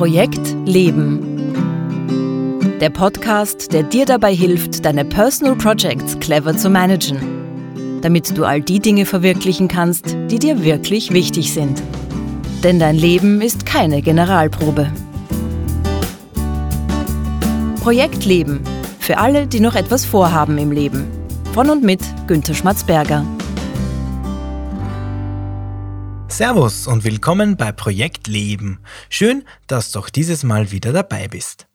Projekt Leben. Der Podcast, der dir dabei hilft, deine Personal Projects clever zu managen, damit du all die Dinge verwirklichen kannst, die dir wirklich wichtig sind. Denn dein Leben ist keine Generalprobe. Projekt Leben. Für alle, die noch etwas vorhaben im Leben. Von und mit Günter Schmatzberger. Servus und willkommen bei Projekt Leben. Schön, dass du auch dieses Mal wieder dabei bist.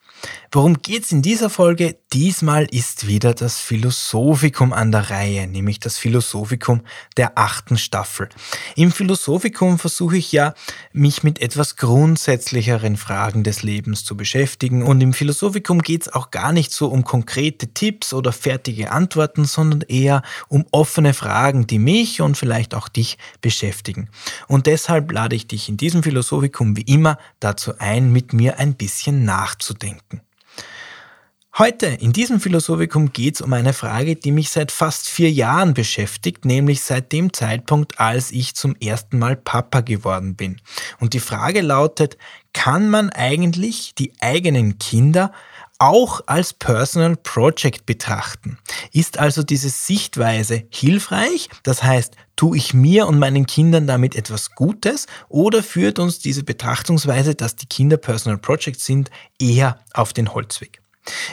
Worum geht's in dieser Folge? Diesmal ist wieder das Philosophikum an der Reihe, nämlich das Philosophikum der achten Staffel. Im Philosophikum versuche ich ja, mich mit etwas grundsätzlicheren Fragen des Lebens zu beschäftigen. Und im Philosophikum geht's auch gar nicht so um konkrete Tipps oder fertige Antworten, sondern eher um offene Fragen, die mich und vielleicht auch dich beschäftigen. Und deshalb lade ich dich in diesem Philosophikum wie immer dazu ein, mit mir ein bisschen nachzudenken. Heute in diesem Philosophikum geht es um eine Frage, die mich seit fast vier Jahren beschäftigt, nämlich seit dem Zeitpunkt, als ich zum ersten Mal Papa geworden bin. Und die Frage lautet, kann man eigentlich die eigenen Kinder auch als Personal Project betrachten? Ist also diese Sichtweise hilfreich? Das heißt, tue ich mir und meinen Kindern damit etwas Gutes oder führt uns diese Betrachtungsweise, dass die Kinder Personal Projects sind, eher auf den Holzweg?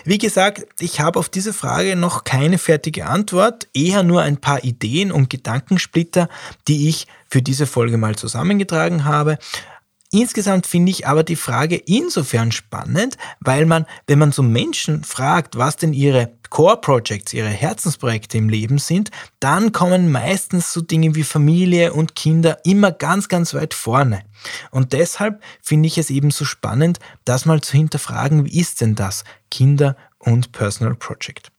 Wie gesagt, ich habe auf diese Frage noch keine fertige Antwort, eher nur ein paar Ideen und Gedankensplitter, die ich für diese Folge mal zusammengetragen habe. Insgesamt finde ich aber die Frage insofern spannend, weil man, wenn man so Menschen fragt, was denn ihre Core Projects, ihre Herzensprojekte im Leben sind, dann kommen meistens so Dinge wie Familie und Kinder immer ganz, ganz weit vorne. Und deshalb finde ich es eben so spannend, das mal zu hinterfragen, wie ist denn das Kinder und Personal Project?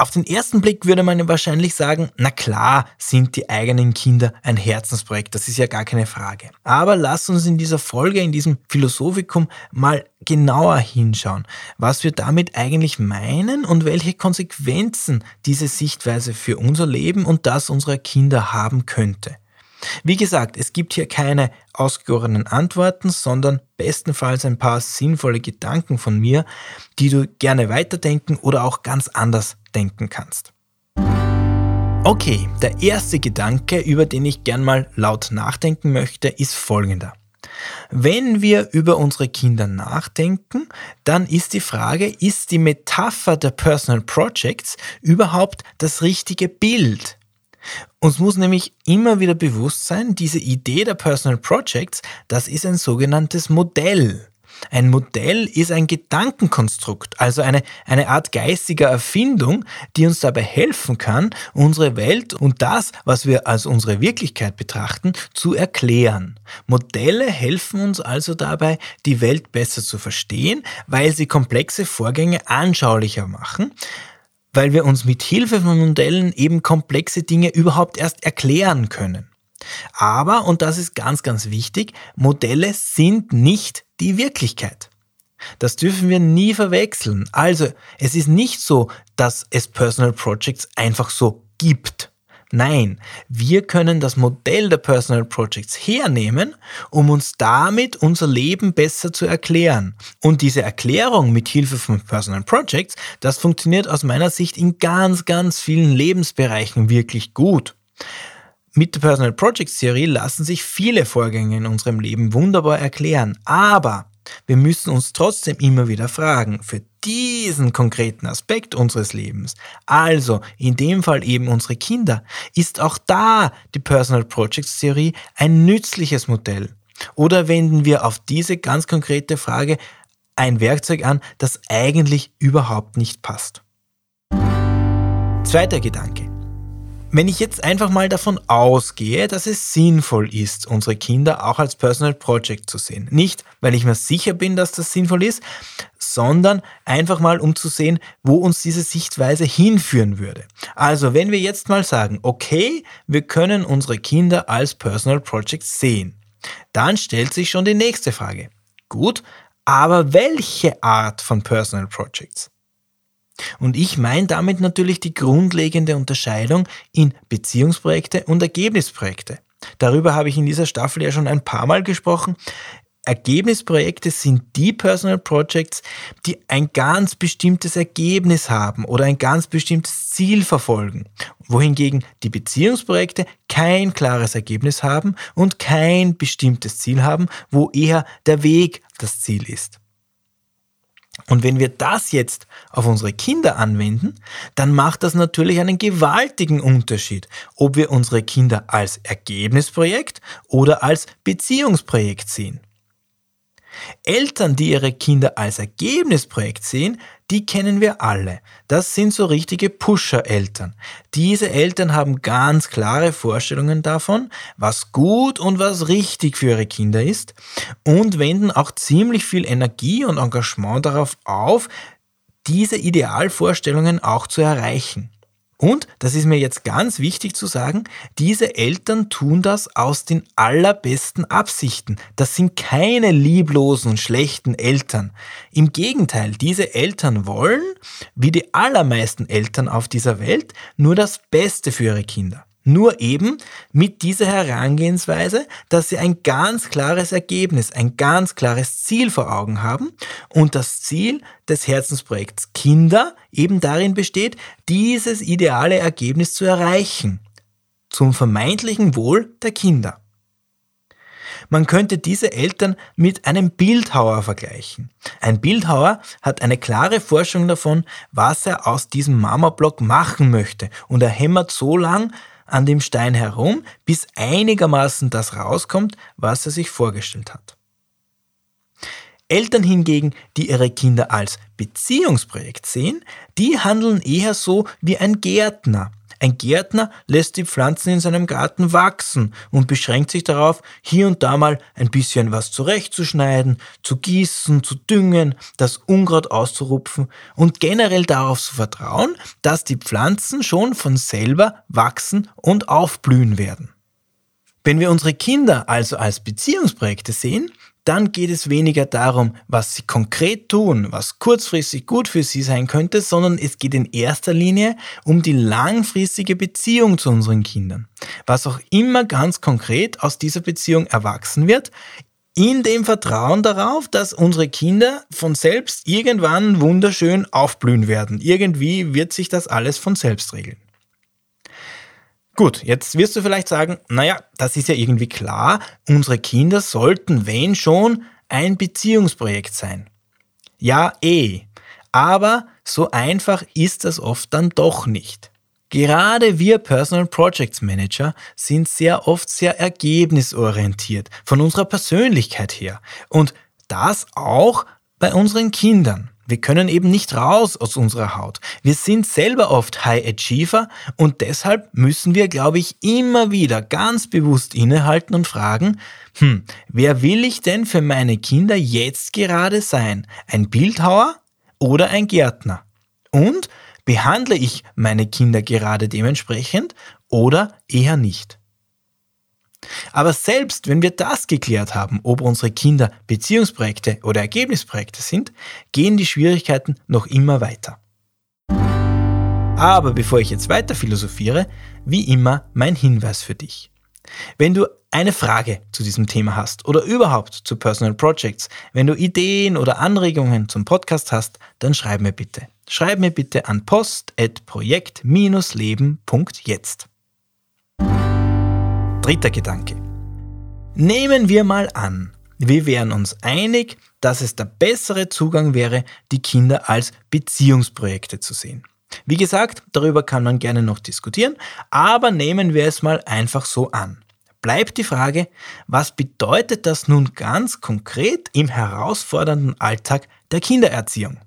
Auf den ersten Blick würde man wahrscheinlich sagen, na klar sind die eigenen Kinder ein Herzensprojekt, das ist ja gar keine Frage. Aber lass uns in dieser Folge, in diesem Philosophikum mal genauer hinschauen, was wir damit eigentlich meinen und welche Konsequenzen diese Sichtweise für unser Leben und das unserer Kinder haben könnte. Wie gesagt, es gibt hier keine ausgegorenen Antworten, sondern bestenfalls ein paar sinnvolle Gedanken von mir, die du gerne weiterdenken oder auch ganz anders denken kannst. Okay, der erste Gedanke, über den ich gern mal laut nachdenken möchte, ist folgender. Wenn wir über unsere Kinder nachdenken, dann ist die Frage, ist die Metapher der Personal Projects überhaupt das richtige Bild? Uns muss nämlich immer wieder bewusst sein, diese Idee der Personal Projects, das ist ein sogenanntes Modell. Ein Modell ist ein Gedankenkonstrukt, also eine, eine Art geistiger Erfindung, die uns dabei helfen kann, unsere Welt und das, was wir als unsere Wirklichkeit betrachten, zu erklären. Modelle helfen uns also dabei, die Welt besser zu verstehen, weil sie komplexe Vorgänge anschaulicher machen, weil wir uns mit Hilfe von Modellen eben komplexe Dinge überhaupt erst erklären können. Aber, und das ist ganz, ganz wichtig, Modelle sind nicht die Wirklichkeit. Das dürfen wir nie verwechseln. Also, es ist nicht so, dass es Personal Projects einfach so gibt. Nein, wir können das Modell der Personal Projects hernehmen, um uns damit unser Leben besser zu erklären. Und diese Erklärung mit Hilfe von Personal Projects, das funktioniert aus meiner Sicht in ganz, ganz vielen Lebensbereichen wirklich gut. Mit der Personal Projects Theorie lassen sich viele Vorgänge in unserem Leben wunderbar erklären, aber wir müssen uns trotzdem immer wieder fragen, für diesen konkreten Aspekt unseres Lebens, also in dem Fall eben unsere Kinder, ist auch da die Personal Projects Theorie ein nützliches Modell. Oder wenden wir auf diese ganz konkrete Frage ein Werkzeug an, das eigentlich überhaupt nicht passt. Zweiter Gedanke. Wenn ich jetzt einfach mal davon ausgehe, dass es sinnvoll ist, unsere Kinder auch als Personal Project zu sehen. Nicht, weil ich mir sicher bin, dass das sinnvoll ist, sondern einfach mal, um zu sehen, wo uns diese Sichtweise hinführen würde. Also, wenn wir jetzt mal sagen, okay, wir können unsere Kinder als Personal Projects sehen, dann stellt sich schon die nächste Frage. Gut, aber welche Art von Personal Projects? Und ich meine damit natürlich die grundlegende Unterscheidung in Beziehungsprojekte und Ergebnisprojekte. Darüber habe ich in dieser Staffel ja schon ein paar Mal gesprochen. Ergebnisprojekte sind die Personal Projects, die ein ganz bestimmtes Ergebnis haben oder ein ganz bestimmtes Ziel verfolgen, wohingegen die Beziehungsprojekte kein klares Ergebnis haben und kein bestimmtes Ziel haben, wo eher der Weg das Ziel ist. Und wenn wir das jetzt auf unsere Kinder anwenden, dann macht das natürlich einen gewaltigen Unterschied, ob wir unsere Kinder als Ergebnisprojekt oder als Beziehungsprojekt sehen. Eltern, die ihre Kinder als Ergebnisprojekt sehen, die kennen wir alle. Das sind so richtige Pusher-Eltern. Diese Eltern haben ganz klare Vorstellungen davon, was gut und was richtig für ihre Kinder ist und wenden auch ziemlich viel Energie und Engagement darauf auf, diese Idealvorstellungen auch zu erreichen. Und, das ist mir jetzt ganz wichtig zu sagen, diese Eltern tun das aus den allerbesten Absichten. Das sind keine lieblosen und schlechten Eltern. Im Gegenteil, diese Eltern wollen, wie die allermeisten Eltern auf dieser Welt, nur das Beste für ihre Kinder. Nur eben mit dieser Herangehensweise, dass sie ein ganz klares Ergebnis, ein ganz klares Ziel vor Augen haben und das Ziel des Herzensprojekts Kinder eben darin besteht, dieses ideale Ergebnis zu erreichen, zum vermeintlichen Wohl der Kinder. Man könnte diese Eltern mit einem Bildhauer vergleichen. Ein Bildhauer hat eine klare Forschung davon, was er aus diesem Marmorblock machen möchte und er hämmert so lang, an dem Stein herum, bis einigermaßen das rauskommt, was er sich vorgestellt hat. Eltern hingegen, die ihre Kinder als Beziehungsprojekt sehen, die handeln eher so wie ein Gärtner. Ein Gärtner lässt die Pflanzen in seinem Garten wachsen und beschränkt sich darauf, hier und da mal ein bisschen was zurechtzuschneiden, zu gießen, zu düngen, das Unkraut auszurupfen und generell darauf zu vertrauen, dass die Pflanzen schon von selber wachsen und aufblühen werden. Wenn wir unsere Kinder also als Beziehungsprojekte sehen, dann geht es weniger darum, was sie konkret tun, was kurzfristig gut für sie sein könnte, sondern es geht in erster Linie um die langfristige Beziehung zu unseren Kindern. Was auch immer ganz konkret aus dieser Beziehung erwachsen wird, in dem Vertrauen darauf, dass unsere Kinder von selbst irgendwann wunderschön aufblühen werden. Irgendwie wird sich das alles von selbst regeln. Gut, jetzt wirst du vielleicht sagen, naja, das ist ja irgendwie klar, unsere Kinder sollten, wenn schon, ein Beziehungsprojekt sein. Ja, eh. Aber so einfach ist das oft dann doch nicht. Gerade wir Personal Projects Manager sind sehr oft sehr ergebnisorientiert von unserer Persönlichkeit her. Und das auch bei unseren Kindern. Wir können eben nicht raus aus unserer Haut. Wir sind selber oft High Achiever und deshalb müssen wir, glaube ich, immer wieder ganz bewusst innehalten und fragen, hm, wer will ich denn für meine Kinder jetzt gerade sein? Ein Bildhauer oder ein Gärtner? Und behandle ich meine Kinder gerade dementsprechend oder eher nicht? Aber selbst wenn wir das geklärt haben, ob unsere Kinder Beziehungsprojekte oder Ergebnisprojekte sind, gehen die Schwierigkeiten noch immer weiter. Aber bevor ich jetzt weiter philosophiere, wie immer mein Hinweis für dich. Wenn du eine Frage zu diesem Thema hast oder überhaupt zu Personal Projects, wenn du Ideen oder Anregungen zum Podcast hast, dann schreib mir bitte. Schreib mir bitte an post.projekt-leben.jetzt. Dritter Gedanke. Nehmen wir mal an, wir wären uns einig, dass es der bessere Zugang wäre, die Kinder als Beziehungsprojekte zu sehen. Wie gesagt, darüber kann man gerne noch diskutieren, aber nehmen wir es mal einfach so an. Bleibt die Frage, was bedeutet das nun ganz konkret im herausfordernden Alltag der Kindererziehung?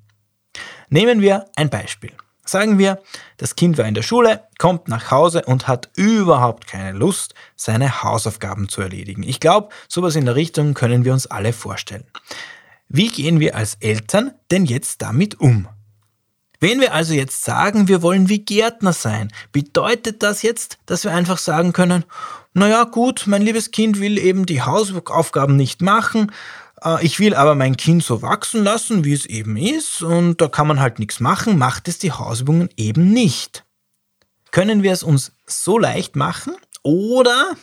Nehmen wir ein Beispiel. Sagen wir, das Kind war in der Schule, kommt nach Hause und hat überhaupt keine Lust, seine Hausaufgaben zu erledigen. Ich glaube, sowas in der Richtung können wir uns alle vorstellen. Wie gehen wir als Eltern denn jetzt damit um? Wenn wir also jetzt sagen, wir wollen wie Gärtner sein, bedeutet das jetzt, dass wir einfach sagen können, naja gut, mein liebes Kind will eben die Hausaufgaben nicht machen, ich will aber mein Kind so wachsen lassen, wie es eben ist, und da kann man halt nichts machen, macht es die Hausübungen eben nicht. Können wir es uns so leicht machen oder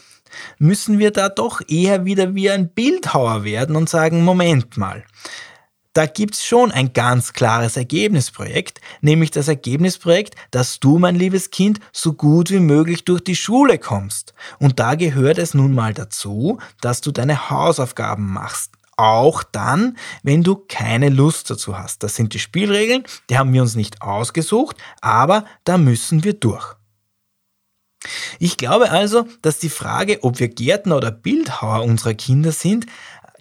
müssen wir da doch eher wieder wie ein Bildhauer werden und sagen, Moment mal, da gibt's schon ein ganz klares Ergebnisprojekt, nämlich das Ergebnisprojekt, dass du, mein liebes Kind, so gut wie möglich durch die Schule kommst. Und da gehört es nun mal dazu, dass du deine Hausaufgaben machst. Auch dann, wenn du keine Lust dazu hast. Das sind die Spielregeln, die haben wir uns nicht ausgesucht, aber da müssen wir durch. Ich glaube also, dass die Frage, ob wir Gärtner oder Bildhauer unserer Kinder sind,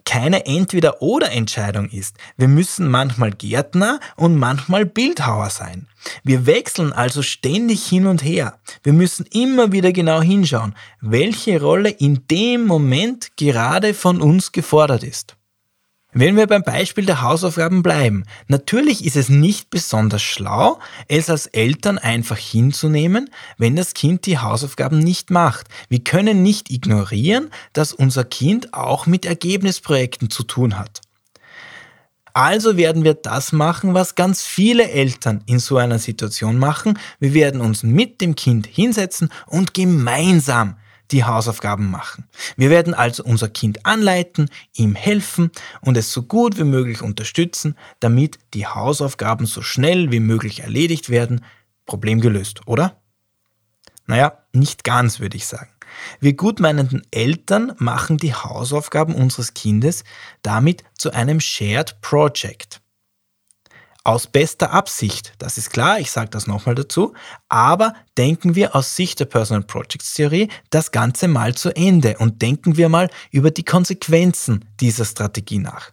keine Entweder-oder-Entscheidung ist. Wir müssen manchmal Gärtner und manchmal Bildhauer sein. Wir wechseln also ständig hin und her. Wir müssen immer wieder genau hinschauen, welche Rolle in dem Moment gerade von uns gefordert ist. Wenn wir beim Beispiel der Hausaufgaben bleiben, natürlich ist es nicht besonders schlau, es als Eltern einfach hinzunehmen, wenn das Kind die Hausaufgaben nicht macht. Wir können nicht ignorieren, dass unser Kind auch mit Ergebnisprojekten zu tun hat. Also werden wir das machen, was ganz viele Eltern in so einer Situation machen. Wir werden uns mit dem Kind hinsetzen und gemeinsam die Hausaufgaben machen. Wir werden also unser Kind anleiten, ihm helfen und es so gut wie möglich unterstützen, damit die Hausaufgaben so schnell wie möglich erledigt werden. Problem gelöst, oder? Naja, nicht ganz, würde ich sagen. Wir gutmeinenden Eltern machen die Hausaufgaben unseres Kindes damit zu einem Shared Project aus bester Absicht, das ist klar, ich sage das nochmal dazu, aber denken wir aus Sicht der Personal Projects Theorie das Ganze mal zu Ende und denken wir mal über die Konsequenzen dieser Strategie nach.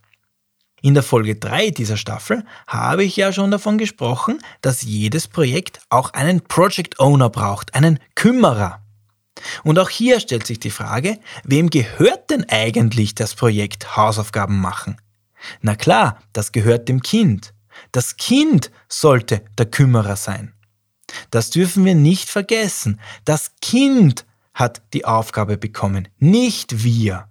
In der Folge 3 dieser Staffel habe ich ja schon davon gesprochen, dass jedes Projekt auch einen Project Owner braucht, einen Kümmerer. Und auch hier stellt sich die Frage, wem gehört denn eigentlich das Projekt Hausaufgaben machen? Na klar, das gehört dem Kind. Das Kind sollte der Kümmerer sein. Das dürfen wir nicht vergessen. Das Kind hat die Aufgabe bekommen, nicht wir.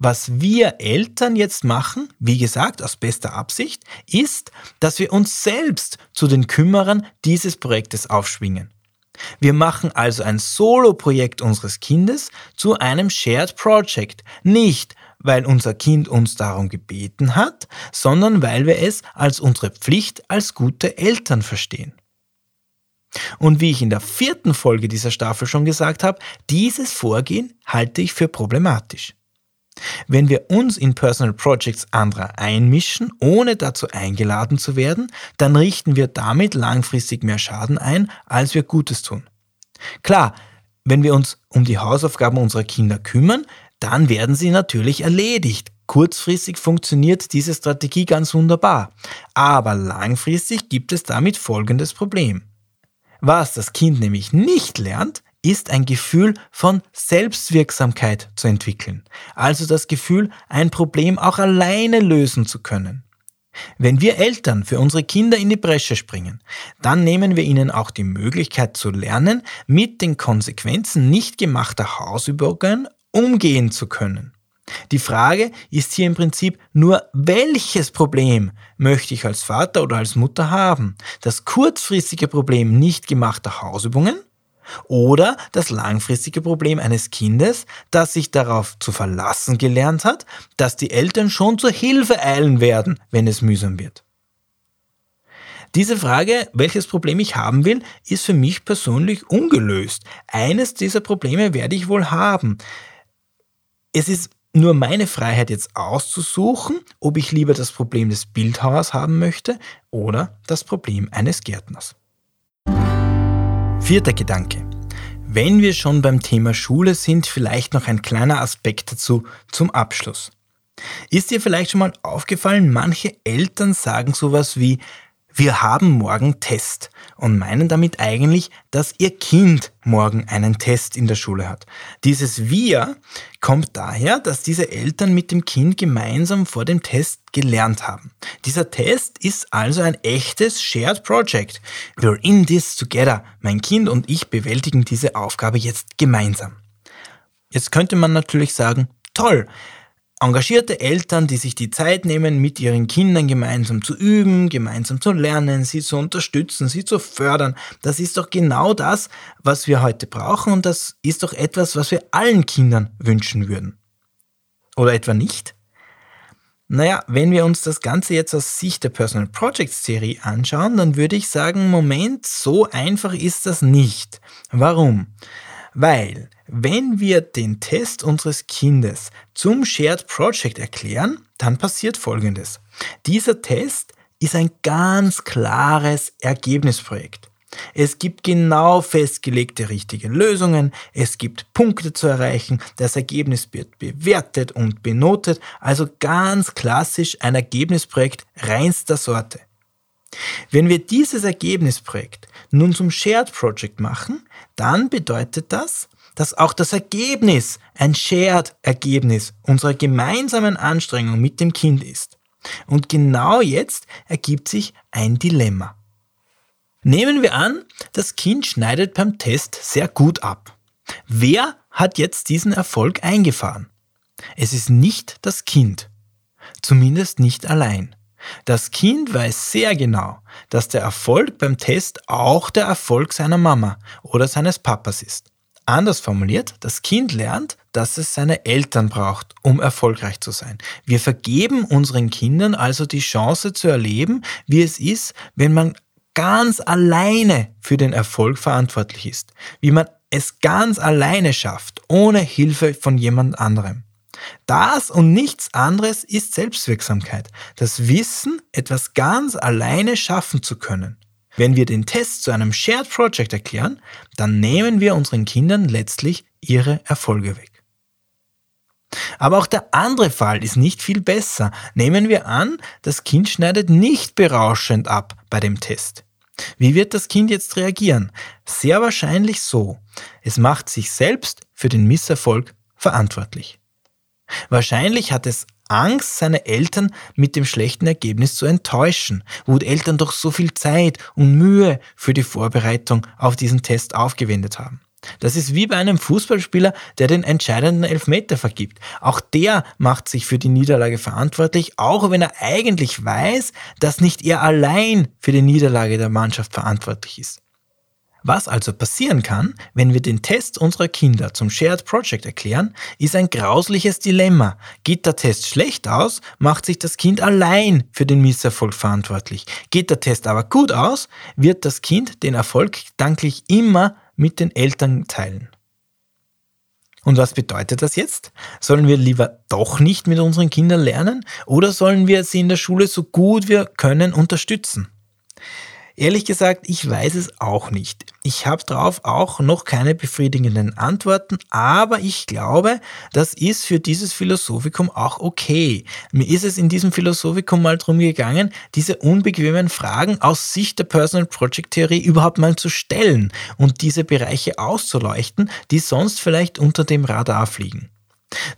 Was wir Eltern jetzt machen, wie gesagt, aus bester Absicht, ist, dass wir uns selbst zu den Kümmerern dieses Projektes aufschwingen. Wir machen also ein Solo-Projekt unseres Kindes zu einem Shared Project, nicht weil unser Kind uns darum gebeten hat, sondern weil wir es als unsere Pflicht als gute Eltern verstehen. Und wie ich in der vierten Folge dieser Staffel schon gesagt habe, dieses Vorgehen halte ich für problematisch. Wenn wir uns in Personal Projects anderer einmischen, ohne dazu eingeladen zu werden, dann richten wir damit langfristig mehr Schaden ein, als wir Gutes tun. Klar, wenn wir uns um die Hausaufgaben unserer Kinder kümmern, dann werden sie natürlich erledigt. Kurzfristig funktioniert diese Strategie ganz wunderbar, aber langfristig gibt es damit folgendes Problem. Was das Kind nämlich nicht lernt, ist ein Gefühl von Selbstwirksamkeit zu entwickeln, also das Gefühl, ein Problem auch alleine lösen zu können. Wenn wir Eltern für unsere Kinder in die Bresche springen, dann nehmen wir ihnen auch die Möglichkeit zu lernen, mit den Konsequenzen nicht gemachter Hausübungen umgehen zu können. Die Frage ist hier im Prinzip nur, welches Problem möchte ich als Vater oder als Mutter haben? Das kurzfristige Problem nicht gemachter Hausübungen oder das langfristige Problem eines Kindes, das sich darauf zu verlassen gelernt hat, dass die Eltern schon zur Hilfe eilen werden, wenn es mühsam wird. Diese Frage, welches Problem ich haben will, ist für mich persönlich ungelöst. Eines dieser Probleme werde ich wohl haben. Es ist nur meine Freiheit jetzt auszusuchen, ob ich lieber das Problem des Bildhauers haben möchte oder das Problem eines Gärtners. Vierter Gedanke. Wenn wir schon beim Thema Schule sind, vielleicht noch ein kleiner Aspekt dazu zum Abschluss. Ist dir vielleicht schon mal aufgefallen, manche Eltern sagen sowas wie, wir haben morgen Test und meinen damit eigentlich, dass ihr Kind morgen einen Test in der Schule hat. Dieses wir kommt daher, dass diese Eltern mit dem Kind gemeinsam vor dem Test gelernt haben. Dieser Test ist also ein echtes Shared Project. We're in this together. Mein Kind und ich bewältigen diese Aufgabe jetzt gemeinsam. Jetzt könnte man natürlich sagen, toll, engagierte Eltern, die sich die Zeit nehmen, mit ihren Kindern gemeinsam zu üben, gemeinsam zu lernen, sie zu unterstützen, sie zu fördern. Das ist doch genau das, was wir heute brauchen und das ist doch etwas, was wir allen Kindern wünschen würden. Oder etwa nicht? Naja, wenn wir uns das Ganze jetzt aus Sicht der Personal Projects Serie anschauen, dann würde ich sagen, Moment, so einfach ist das nicht. Warum? Weil, wenn wir den Test unseres Kindes zum Shared Project erklären, dann passiert Folgendes. Dieser Test ist ein ganz klares Ergebnisprojekt. Es gibt genau festgelegte richtige Lösungen, es gibt Punkte zu erreichen, das Ergebnis wird bewertet und benotet, also ganz klassisch ein Ergebnisprojekt reinster Sorte. Wenn wir dieses Ergebnisprojekt nun zum Shared Project machen, dann bedeutet das, dass auch das Ergebnis ein Shared-Ergebnis unserer gemeinsamen Anstrengung mit dem Kind ist. Und genau jetzt ergibt sich ein Dilemma. Nehmen wir an, das Kind schneidet beim Test sehr gut ab. Wer hat jetzt diesen Erfolg eingefahren? Es ist nicht das Kind. Zumindest nicht allein. Das Kind weiß sehr genau, dass der Erfolg beim Test auch der Erfolg seiner Mama oder seines Papas ist. Anders formuliert, das Kind lernt, dass es seine Eltern braucht, um erfolgreich zu sein. Wir vergeben unseren Kindern also die Chance zu erleben, wie es ist, wenn man ganz alleine für den Erfolg verantwortlich ist, wie man es ganz alleine schafft, ohne Hilfe von jemand anderem. Das und nichts anderes ist Selbstwirksamkeit, das Wissen, etwas ganz alleine schaffen zu können. Wenn wir den Test zu einem Shared Project erklären, dann nehmen wir unseren Kindern letztlich ihre Erfolge weg. Aber auch der andere Fall ist nicht viel besser. Nehmen wir an, das Kind schneidet nicht berauschend ab bei dem Test. Wie wird das Kind jetzt reagieren? Sehr wahrscheinlich so. Es macht sich selbst für den Misserfolg verantwortlich. Wahrscheinlich hat es Angst, seine Eltern mit dem schlechten Ergebnis zu enttäuschen, wo Eltern doch so viel Zeit und Mühe für die Vorbereitung auf diesen Test aufgewendet haben. Das ist wie bei einem Fußballspieler, der den entscheidenden Elfmeter vergibt. Auch der macht sich für die Niederlage verantwortlich, auch wenn er eigentlich weiß, dass nicht er allein für die Niederlage der Mannschaft verantwortlich ist. Was also passieren kann, wenn wir den Test unserer Kinder zum Shared Project erklären, ist ein grausliches Dilemma. Geht der Test schlecht aus, macht sich das Kind allein für den Misserfolg verantwortlich. Geht der Test aber gut aus, wird das Kind den Erfolg danklich immer mit den Eltern teilen. Und was bedeutet das jetzt? Sollen wir lieber doch nicht mit unseren Kindern lernen oder sollen wir sie in der Schule so gut wir können unterstützen? Ehrlich gesagt, ich weiß es auch nicht. Ich habe darauf auch noch keine befriedigenden Antworten, aber ich glaube, das ist für dieses Philosophikum auch okay. Mir ist es in diesem Philosophikum mal drum gegangen, diese unbequemen Fragen aus Sicht der Personal Project Theorie überhaupt mal zu stellen und diese Bereiche auszuleuchten, die sonst vielleicht unter dem Radar fliegen.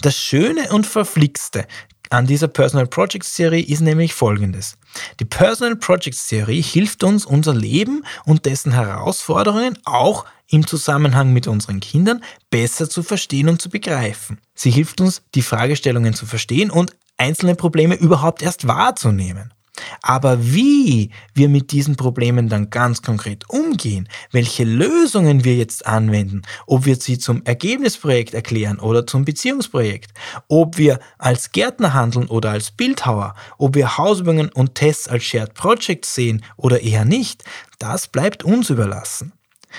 Das Schöne und Verflixte an dieser Personal Projects Theorie ist nämlich folgendes. Die Personal Projects Theorie hilft uns, unser Leben und dessen Herausforderungen auch im Zusammenhang mit unseren Kindern besser zu verstehen und zu begreifen. Sie hilft uns, die Fragestellungen zu verstehen und einzelne Probleme überhaupt erst wahrzunehmen. Aber wie wir mit diesen Problemen dann ganz konkret umgehen, welche Lösungen wir jetzt anwenden, ob wir sie zum Ergebnisprojekt erklären oder zum Beziehungsprojekt, ob wir als Gärtner handeln oder als Bildhauer, ob wir Hausübungen und Tests als Shared Projects sehen oder eher nicht, das bleibt uns überlassen.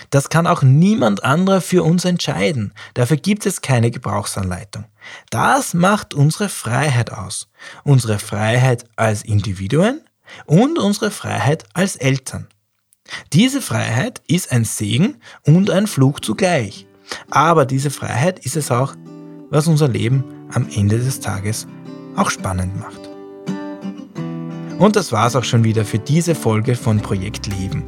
Das kann auch niemand anderer für uns entscheiden. Dafür gibt es keine Gebrauchsanleitung. Das macht unsere Freiheit aus. Unsere Freiheit als Individuen und unsere Freiheit als Eltern. Diese Freiheit ist ein Segen und ein Fluch zugleich. Aber diese Freiheit ist es auch, was unser Leben am Ende des Tages auch spannend macht. Und das war's auch schon wieder für diese Folge von Projekt Leben.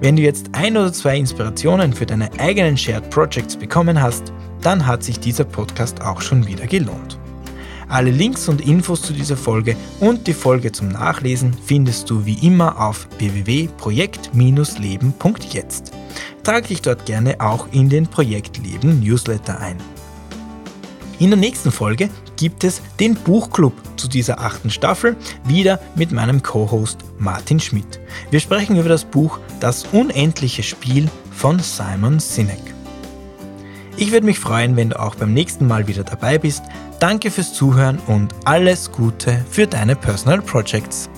Wenn du jetzt ein oder zwei Inspirationen für deine eigenen Shared Projects bekommen hast, dann hat sich dieser Podcast auch schon wieder gelohnt. Alle Links und Infos zu dieser Folge und die Folge zum Nachlesen findest du wie immer auf www.projekt-leben.jetzt. Trag dich dort gerne auch in den Projekt Leben Newsletter ein. In der nächsten Folge gibt es den Buchclub zu dieser achten Staffel, wieder mit meinem Co-Host Martin Schmidt. Wir sprechen über das Buch Das unendliche Spiel von Simon Sinek. Ich würde mich freuen, wenn du auch beim nächsten Mal wieder dabei bist. Danke fürs Zuhören und alles Gute für deine Personal Projects.